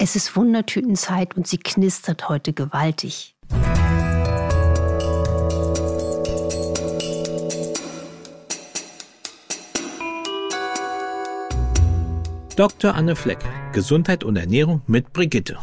Es ist Wundertütenzeit und sie knistert heute gewaltig. Dr. Anne Fleck, Gesundheit und Ernährung mit Brigitte.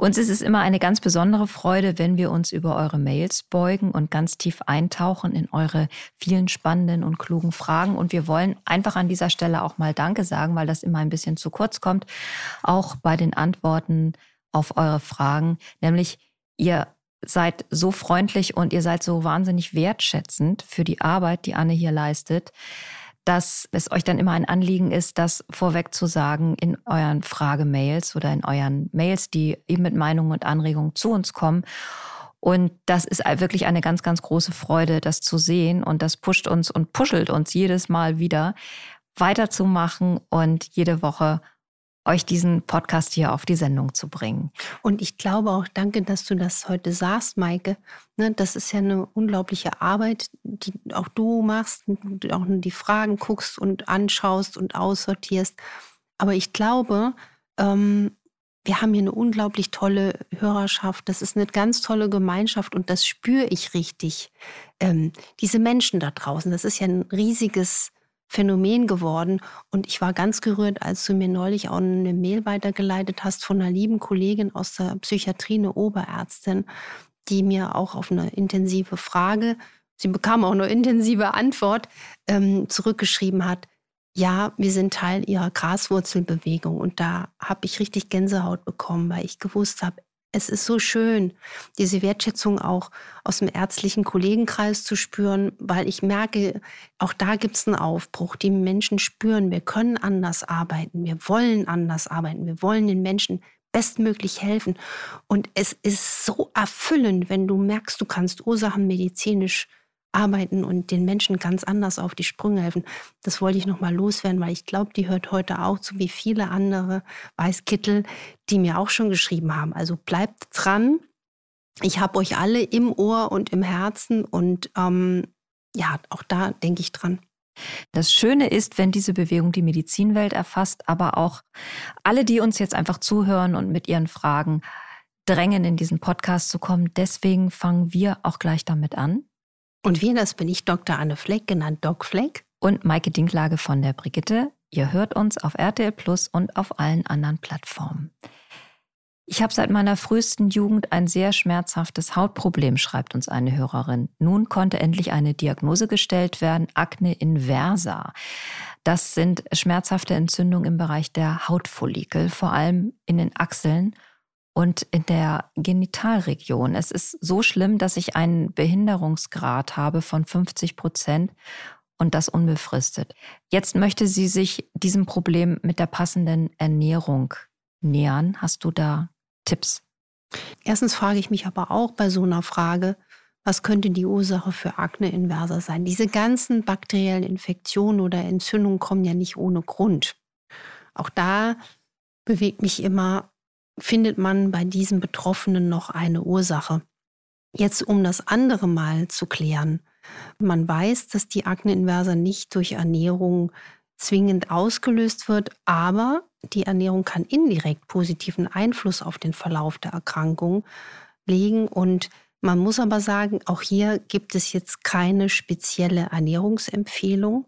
Uns ist es immer eine ganz besondere Freude, wenn wir uns über eure Mails beugen und ganz tief eintauchen in eure vielen spannenden und klugen Fragen. Und wir wollen einfach an dieser Stelle auch mal Danke sagen, weil das immer ein bisschen zu kurz kommt, auch bei den Antworten auf eure Fragen. Nämlich, ihr seid so freundlich und ihr seid so wahnsinnig wertschätzend für die Arbeit, die Anne hier leistet dass es euch dann immer ein Anliegen ist, das vorweg zu sagen in euren Fragemails oder in euren Mails, die eben mit Meinungen und Anregungen zu uns kommen. Und das ist wirklich eine ganz, ganz große Freude, das zu sehen. Und das pusht uns und puschelt uns jedes Mal wieder weiterzumachen und jede Woche euch diesen Podcast hier auf die Sendung zu bringen. Und ich glaube auch, danke, dass du das heute sagst, Maike. Ne, das ist ja eine unglaubliche Arbeit, die auch du machst, auch die Fragen guckst und anschaust und aussortierst. Aber ich glaube, ähm, wir haben hier eine unglaublich tolle Hörerschaft. Das ist eine ganz tolle Gemeinschaft und das spüre ich richtig. Ähm, diese Menschen da draußen, das ist ja ein riesiges Phänomen geworden. Und ich war ganz gerührt, als du mir neulich auch eine Mail weitergeleitet hast von einer lieben Kollegin aus der Psychiatrie, eine Oberärztin, die mir auch auf eine intensive Frage, sie bekam auch eine intensive Antwort, ähm, zurückgeschrieben hat. Ja, wir sind Teil ihrer Graswurzelbewegung. Und da habe ich richtig Gänsehaut bekommen, weil ich gewusst habe, es ist so schön, diese Wertschätzung auch aus dem ärztlichen Kollegenkreis zu spüren, weil ich merke, auch da gibt es einen Aufbruch. Die Menschen spüren, wir können anders arbeiten, wir wollen anders arbeiten, wir wollen den Menschen bestmöglich helfen. Und es ist so erfüllend, wenn du merkst, du kannst Ursachen medizinisch arbeiten und den Menschen ganz anders auf die Sprünge helfen. Das wollte ich nochmal loswerden, weil ich glaube, die hört heute auch zu wie viele andere Weißkittel, die mir auch schon geschrieben haben. Also bleibt dran. Ich habe euch alle im Ohr und im Herzen und ähm, ja, auch da denke ich dran. Das Schöne ist, wenn diese Bewegung die Medizinwelt erfasst, aber auch alle, die uns jetzt einfach zuhören und mit ihren Fragen drängen, in diesen Podcast zu kommen. Deswegen fangen wir auch gleich damit an. Und wir, das bin ich, Dr. Anne Fleck, genannt Doc Fleck. Und Maike Dinklage von der Brigitte. Ihr hört uns auf RTL Plus und auf allen anderen Plattformen. Ich habe seit meiner frühesten Jugend ein sehr schmerzhaftes Hautproblem, schreibt uns eine Hörerin. Nun konnte endlich eine Diagnose gestellt werden, Akne inversa. Das sind schmerzhafte Entzündungen im Bereich der Hautfollikel, vor allem in den Achseln und in der Genitalregion. Es ist so schlimm, dass ich einen Behinderungsgrad habe von 50 Prozent und das unbefristet. Jetzt möchte sie sich diesem Problem mit der passenden Ernährung nähern. Hast du da Tipps? Erstens frage ich mich aber auch bei so einer Frage, was könnte die Ursache für Akne inversa sein? Diese ganzen bakteriellen Infektionen oder Entzündungen kommen ja nicht ohne Grund. Auch da bewegt mich immer, findet man bei diesen Betroffenen noch eine Ursache. Jetzt, um das andere mal zu klären. Man weiß, dass die Akne inversa nicht durch Ernährung zwingend ausgelöst wird, aber die Ernährung kann indirekt positiven Einfluss auf den Verlauf der Erkrankung legen. Und man muss aber sagen, auch hier gibt es jetzt keine spezielle Ernährungsempfehlung.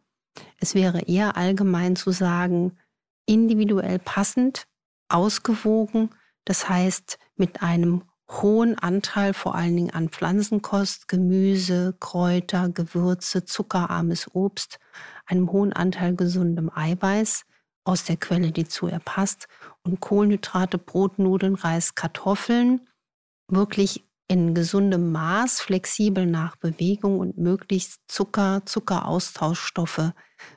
Es wäre eher allgemein zu sagen, individuell passend, ausgewogen das heißt, mit einem hohen Anteil vor allen Dingen an Pflanzenkost, Gemüse, Kräuter, Gewürze, zuckerarmes Obst, einem hohen Anteil gesundem Eiweiß aus der Quelle, die zu ihr passt und Kohlenhydrate, Brot, Nudeln, Reis, Kartoffeln wirklich in gesundem Maß, flexibel nach Bewegung und möglichst Zucker, Zuckeraustauschstoffe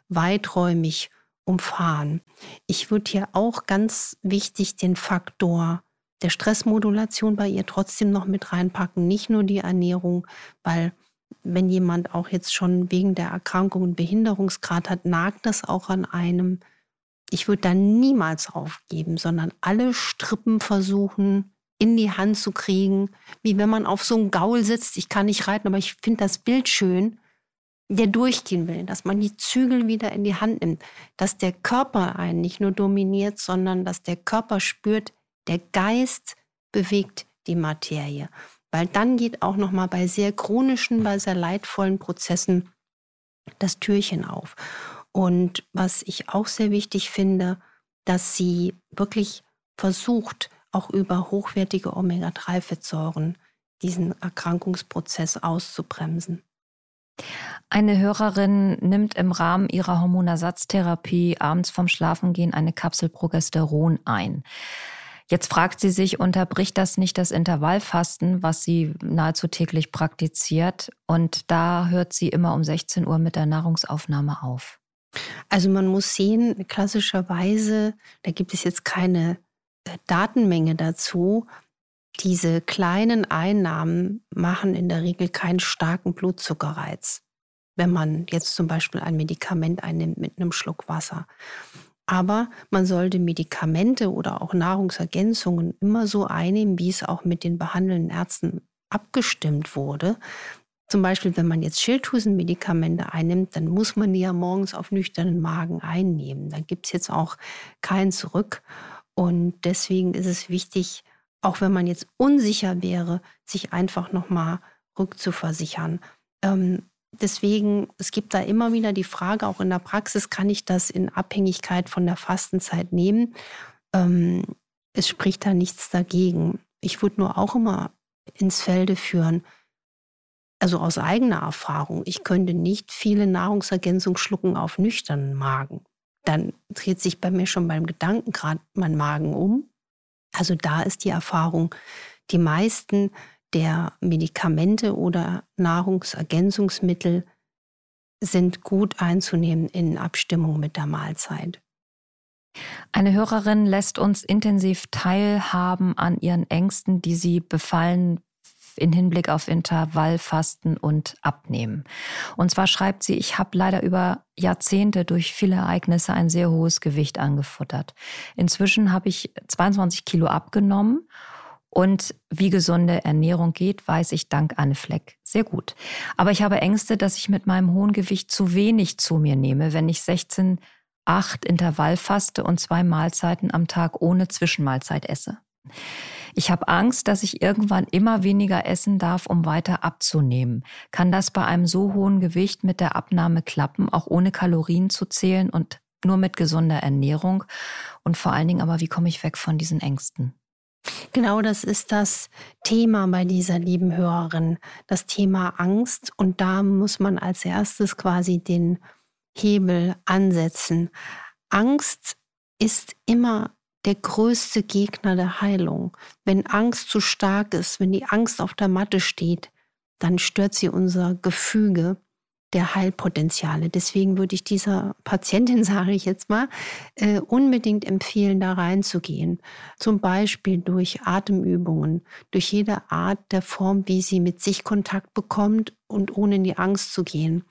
weiträumig umfahren. Ich würde hier auch ganz wichtig den Faktor der Stressmodulation bei ihr trotzdem noch mit reinpacken, nicht nur die Ernährung, weil wenn jemand auch jetzt schon wegen der Erkrankung einen Behinderungsgrad hat, nagt das auch an einem. Ich würde da niemals aufgeben, sondern alle Strippen versuchen in die Hand zu kriegen, wie wenn man auf so einem Gaul sitzt. Ich kann nicht reiten, aber ich finde das Bild schön der durchgehen will, dass man die Zügel wieder in die Hand nimmt, dass der Körper einen nicht nur dominiert, sondern dass der Körper spürt, der Geist bewegt die Materie. Weil dann geht auch noch mal bei sehr chronischen, bei sehr leidvollen Prozessen das Türchen auf. Und was ich auch sehr wichtig finde, dass sie wirklich versucht, auch über hochwertige Omega-3-Fettsäuren diesen Erkrankungsprozess auszubremsen. Eine Hörerin nimmt im Rahmen ihrer Hormonersatztherapie abends vom Schlafengehen eine Kapsel Progesteron ein. Jetzt fragt sie sich, unterbricht das nicht das Intervallfasten, was sie nahezu täglich praktiziert? Und da hört sie immer um 16 Uhr mit der Nahrungsaufnahme auf. Also man muss sehen, klassischerweise, da gibt es jetzt keine äh, Datenmenge dazu, diese kleinen Einnahmen machen in der Regel keinen starken Blutzuckerreiz, wenn man jetzt zum Beispiel ein Medikament einnimmt mit einem Schluck Wasser. Aber man sollte Medikamente oder auch Nahrungsergänzungen immer so einnehmen, wie es auch mit den behandelnden Ärzten abgestimmt wurde. Zum Beispiel, wenn man jetzt Schilddrüsenmedikamente einnimmt, dann muss man die ja morgens auf nüchternen Magen einnehmen. Da gibt es jetzt auch kein Zurück. Und deswegen ist es wichtig, auch wenn man jetzt unsicher wäre, sich einfach nochmal rückzuversichern. Ähm, deswegen, es gibt da immer wieder die Frage, auch in der Praxis, kann ich das in Abhängigkeit von der Fastenzeit nehmen? Ähm, es spricht da nichts dagegen. Ich würde nur auch immer ins Felde führen, also aus eigener Erfahrung, ich könnte nicht viele Nahrungsergänzungen schlucken auf nüchternen Magen. Dann dreht sich bei mir schon beim Gedanken gerade mein Magen um. Also da ist die Erfahrung, die meisten der Medikamente oder Nahrungsergänzungsmittel sind gut einzunehmen in Abstimmung mit der Mahlzeit. Eine Hörerin lässt uns intensiv teilhaben an ihren Ängsten, die sie befallen in Hinblick auf Intervallfasten und Abnehmen. Und zwar schreibt sie, ich habe leider über Jahrzehnte durch viele Ereignisse ein sehr hohes Gewicht angefuttert. Inzwischen habe ich 22 Kilo abgenommen und wie gesunde Ernährung geht, weiß ich dank Anne Fleck sehr gut. Aber ich habe Ängste, dass ich mit meinem hohen Gewicht zu wenig zu mir nehme, wenn ich 16, 8 Intervall faste und zwei Mahlzeiten am Tag ohne Zwischenmahlzeit esse. Ich habe Angst, dass ich irgendwann immer weniger essen darf, um weiter abzunehmen. Kann das bei einem so hohen Gewicht mit der Abnahme klappen, auch ohne Kalorien zu zählen und nur mit gesunder Ernährung? Und vor allen Dingen aber, wie komme ich weg von diesen Ängsten? Genau das ist das Thema bei dieser lieben Hörerin, das Thema Angst. Und da muss man als erstes quasi den Hebel ansetzen. Angst ist immer der größte Gegner der Heilung. Wenn Angst zu stark ist, wenn die Angst auf der Matte steht, dann stört sie unser Gefüge der Heilpotenziale. Deswegen würde ich dieser Patientin, sage ich jetzt mal, äh, unbedingt empfehlen, da reinzugehen. Zum Beispiel durch Atemübungen, durch jede Art der Form, wie sie mit sich Kontakt bekommt und ohne in die Angst zu gehen.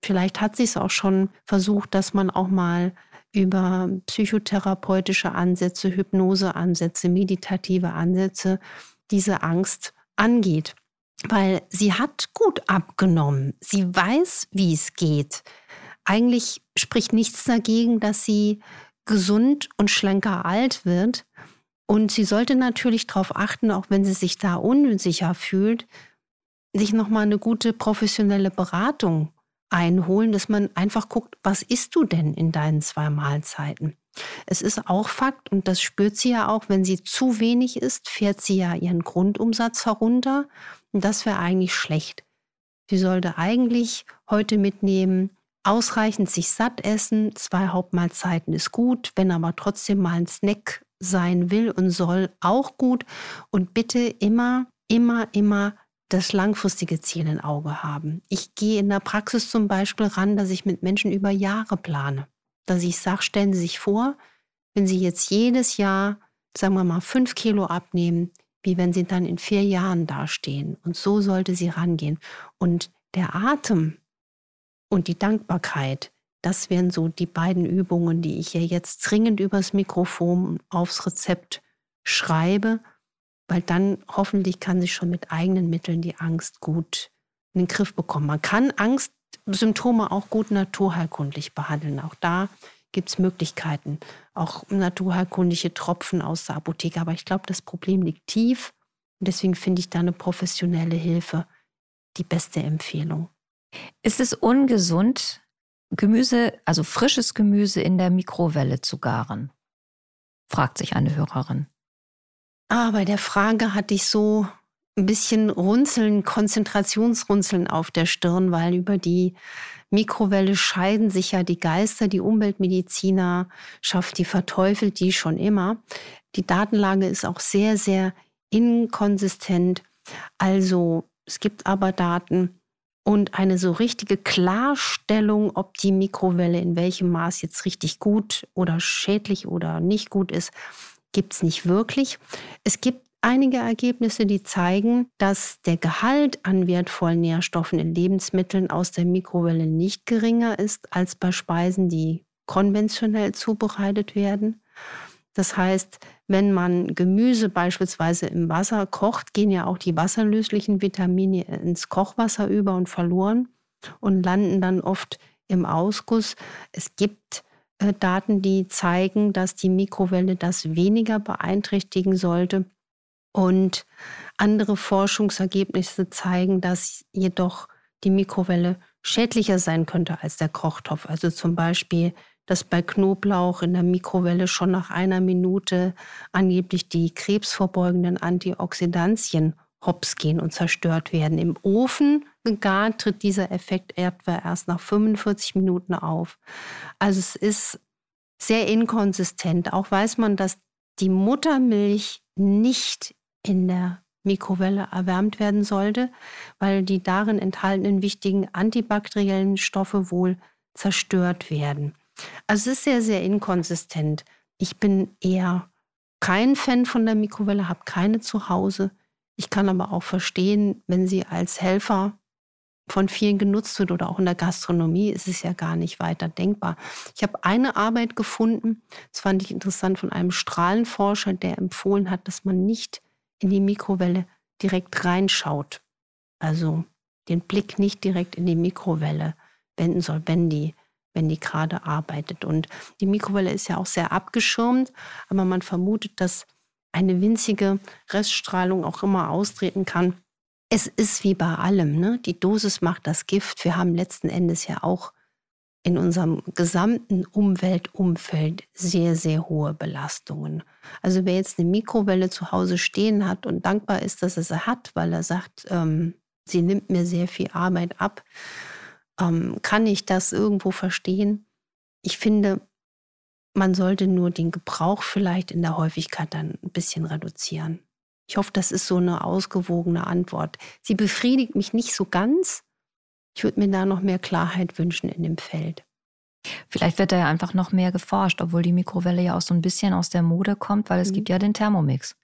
Vielleicht hat sie es auch schon versucht, dass man auch mal über psychotherapeutische Ansätze, Hypnoseansätze, meditative Ansätze diese Angst angeht weil sie hat gut abgenommen. Sie weiß, wie es geht. Eigentlich spricht nichts dagegen, dass sie gesund und schlanker alt wird. Und sie sollte natürlich darauf achten, auch wenn sie sich da unsicher fühlt, sich nochmal eine gute professionelle Beratung einholen, dass man einfach guckt, was isst du denn in deinen zwei Mahlzeiten? Es ist auch Fakt, und das spürt sie ja auch, wenn sie zu wenig isst, fährt sie ja ihren Grundumsatz herunter. Und das wäre eigentlich schlecht. Sie sollte eigentlich heute mitnehmen, ausreichend sich satt essen, zwei Hauptmahlzeiten ist gut, wenn aber trotzdem mal ein Snack sein will und soll, auch gut. Und bitte immer, immer, immer das langfristige Ziel im Auge haben. Ich gehe in der Praxis zum Beispiel ran, dass ich mit Menschen über Jahre plane. Dass ich sage, stellen Sie sich vor, wenn Sie jetzt jedes Jahr, sagen wir mal, fünf Kilo abnehmen, wie wenn Sie dann in vier Jahren dastehen. Und so sollte sie rangehen. Und der Atem und die Dankbarkeit, das wären so die beiden Übungen, die ich hier jetzt dringend übers Mikrofon aufs Rezept schreibe, weil dann hoffentlich kann sie schon mit eigenen Mitteln die Angst gut in den Griff bekommen. Man kann Angst Symptome auch gut naturheilkundlich behandeln. Auch da gibt es Möglichkeiten, auch naturheilkundliche Tropfen aus der Apotheke. Aber ich glaube, das Problem liegt tief. Und deswegen finde ich da eine professionelle Hilfe die beste Empfehlung. Ist es ungesund, Gemüse, also frisches Gemüse in der Mikrowelle zu garen? fragt sich eine Hörerin. Ah, bei der Frage hatte ich so ein bisschen Runzeln, Konzentrationsrunzeln auf der Stirn, weil über die Mikrowelle scheiden sich ja die Geister. Die Umweltmediziner schafft die, verteufelt die schon immer. Die Datenlage ist auch sehr, sehr inkonsistent. Also es gibt aber Daten und eine so richtige Klarstellung, ob die Mikrowelle in welchem Maß jetzt richtig gut oder schädlich oder nicht gut ist, gibt es nicht wirklich. Es gibt einige Ergebnisse, die zeigen, dass der Gehalt an wertvollen Nährstoffen in Lebensmitteln aus der Mikrowelle nicht geringer ist als bei Speisen, die konventionell zubereitet werden. Das heißt, wenn man Gemüse beispielsweise im Wasser kocht, gehen ja auch die wasserlöslichen Vitamine ins Kochwasser über und verloren und landen dann oft im Ausguss. Es gibt Daten, die zeigen, dass die Mikrowelle das weniger beeinträchtigen sollte. Und andere Forschungsergebnisse zeigen, dass jedoch die Mikrowelle schädlicher sein könnte als der Kochtopf. Also zum Beispiel, dass bei Knoblauch in der Mikrowelle schon nach einer Minute angeblich die krebsvorbeugenden Antioxidantien hops gehen und zerstört werden. Im Ofen gegart tritt dieser Effekt etwa erst nach 45 Minuten auf. Also es ist sehr inkonsistent. Auch weiß man, dass die Muttermilch nicht in der Mikrowelle erwärmt werden sollte, weil die darin enthaltenen wichtigen antibakteriellen Stoffe wohl zerstört werden. Also es ist sehr, sehr inkonsistent. Ich bin eher kein Fan von der Mikrowelle, habe keine zu Hause. Ich kann aber auch verstehen, wenn sie als Helfer von vielen genutzt wird oder auch in der Gastronomie ist es ja gar nicht weiter denkbar. Ich habe eine Arbeit gefunden, das fand ich interessant, von einem Strahlenforscher, der empfohlen hat, dass man nicht in die Mikrowelle direkt reinschaut. Also den Blick nicht direkt in die Mikrowelle wenden soll, wenn die, wenn die gerade arbeitet. Und die Mikrowelle ist ja auch sehr abgeschirmt, aber man vermutet, dass eine winzige Reststrahlung auch immer austreten kann. Es ist wie bei allem, ne? die Dosis macht das Gift. Wir haben letzten Endes ja auch in unserem gesamten Umweltumfeld sehr, sehr hohe Belastungen. Also wer jetzt eine Mikrowelle zu Hause stehen hat und dankbar ist, dass er sie hat, weil er sagt, ähm, sie nimmt mir sehr viel Arbeit ab, ähm, kann ich das irgendwo verstehen. Ich finde, man sollte nur den Gebrauch vielleicht in der Häufigkeit dann ein bisschen reduzieren. Ich hoffe, das ist so eine ausgewogene Antwort. Sie befriedigt mich nicht so ganz, ich würde mir da noch mehr Klarheit wünschen in dem Feld. Vielleicht wird da ja einfach noch mehr geforscht, obwohl die Mikrowelle ja auch so ein bisschen aus der Mode kommt, weil es mhm. gibt ja den Thermomix.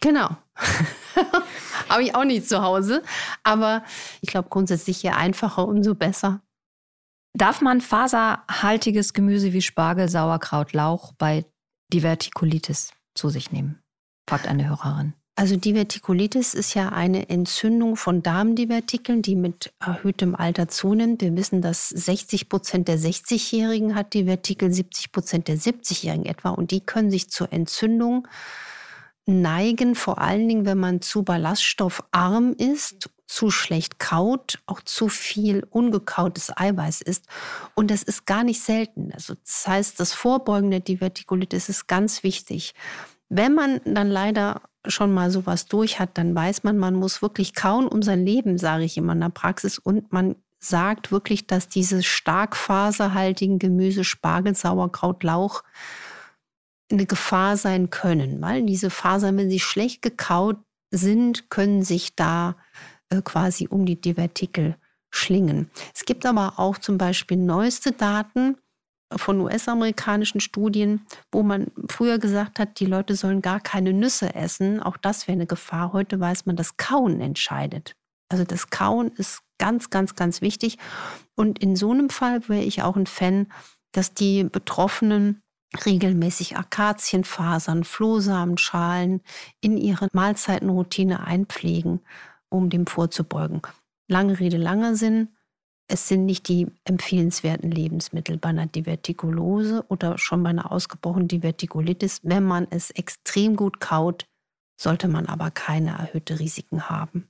Genau. Habe ich auch nicht zu Hause. Aber ich glaube grundsätzlich je einfacher, umso besser. Darf man faserhaltiges Gemüse wie Spargel, Sauerkraut, Lauch bei Divertikulitis zu sich nehmen? Fragt eine Hörerin. Also Divertikulitis ist ja eine Entzündung von Darmdivertikeln, die mit erhöhtem Alter zunimmt. Wir wissen, dass 60 Prozent der 60-Jährigen hat Divertikel, 70 Prozent der 70-Jährigen etwa. Und die können sich zur Entzündung neigen, vor allen Dingen, wenn man zu ballaststoffarm ist, zu schlecht kaut, auch zu viel ungekautes Eiweiß ist. Und das ist gar nicht selten. Also das heißt, das Vorbeugen der Divertikulitis ist ganz wichtig. Wenn man dann leider schon mal sowas durch hat, dann weiß man, man muss wirklich kauen um sein Leben, sage ich immer in der Praxis. Und man sagt wirklich, dass diese stark faserhaltigen Gemüse, Spargel, Sauerkraut, Lauch eine Gefahr sein können, weil diese Fasern, wenn sie schlecht gekaut sind, können sich da äh, quasi um die Divertikel schlingen. Es gibt aber auch zum Beispiel neueste Daten, von US-amerikanischen Studien, wo man früher gesagt hat, die Leute sollen gar keine Nüsse essen. Auch das wäre eine Gefahr. Heute weiß man, dass Kauen entscheidet. Also das Kauen ist ganz, ganz, ganz wichtig. Und in so einem Fall wäre ich auch ein Fan, dass die Betroffenen regelmäßig Akazienfasern, Flohsamenschalen in ihre Mahlzeitenroutine einpflegen, um dem vorzubeugen. Lange Rede, langer Sinn. Es sind nicht die empfehlenswerten Lebensmittel bei einer Divertikulose oder schon bei einer ausgebrochenen Divertikulitis. Wenn man es extrem gut kaut, sollte man aber keine erhöhte Risiken haben.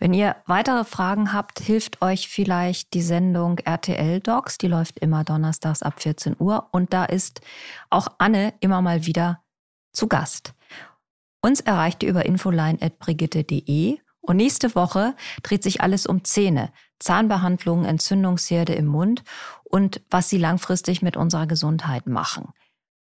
Wenn ihr weitere Fragen habt, hilft euch vielleicht die Sendung RTL Docs. Die läuft immer donnerstags ab 14 Uhr. Und da ist auch Anne immer mal wieder zu Gast. Uns erreicht ihr über infoline.brigitte.de. Und nächste Woche dreht sich alles um Zähne. Zahnbehandlungen, Entzündungsherde im Mund und was sie langfristig mit unserer Gesundheit machen.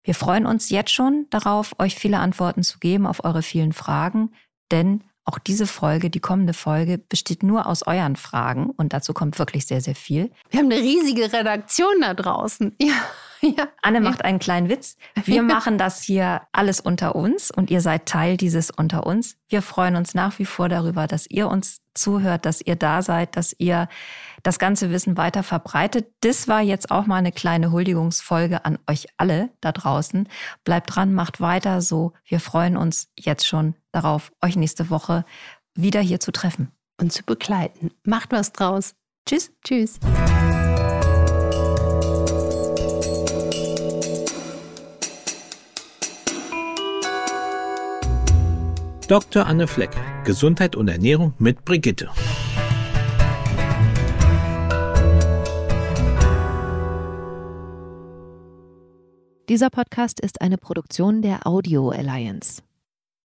Wir freuen uns jetzt schon darauf, euch viele Antworten zu geben auf eure vielen Fragen, denn auch diese Folge, die kommende Folge, besteht nur aus euren Fragen und dazu kommt wirklich sehr, sehr viel. Wir haben eine riesige Redaktion da draußen. Ja. Ja. Anne macht einen kleinen Witz. Wir machen das hier alles unter uns und ihr seid Teil dieses unter uns. Wir freuen uns nach wie vor darüber, dass ihr uns zuhört, dass ihr da seid, dass ihr das ganze Wissen weiter verbreitet. Das war jetzt auch mal eine kleine Huldigungsfolge an euch alle da draußen. Bleibt dran, macht weiter so. Wir freuen uns jetzt schon darauf, euch nächste Woche wieder hier zu treffen. Und zu begleiten. Macht was draus. Tschüss. Tschüss. Dr. Anne Flecke, Gesundheit und Ernährung mit Brigitte. Dieser Podcast ist eine Produktion der Audio Alliance.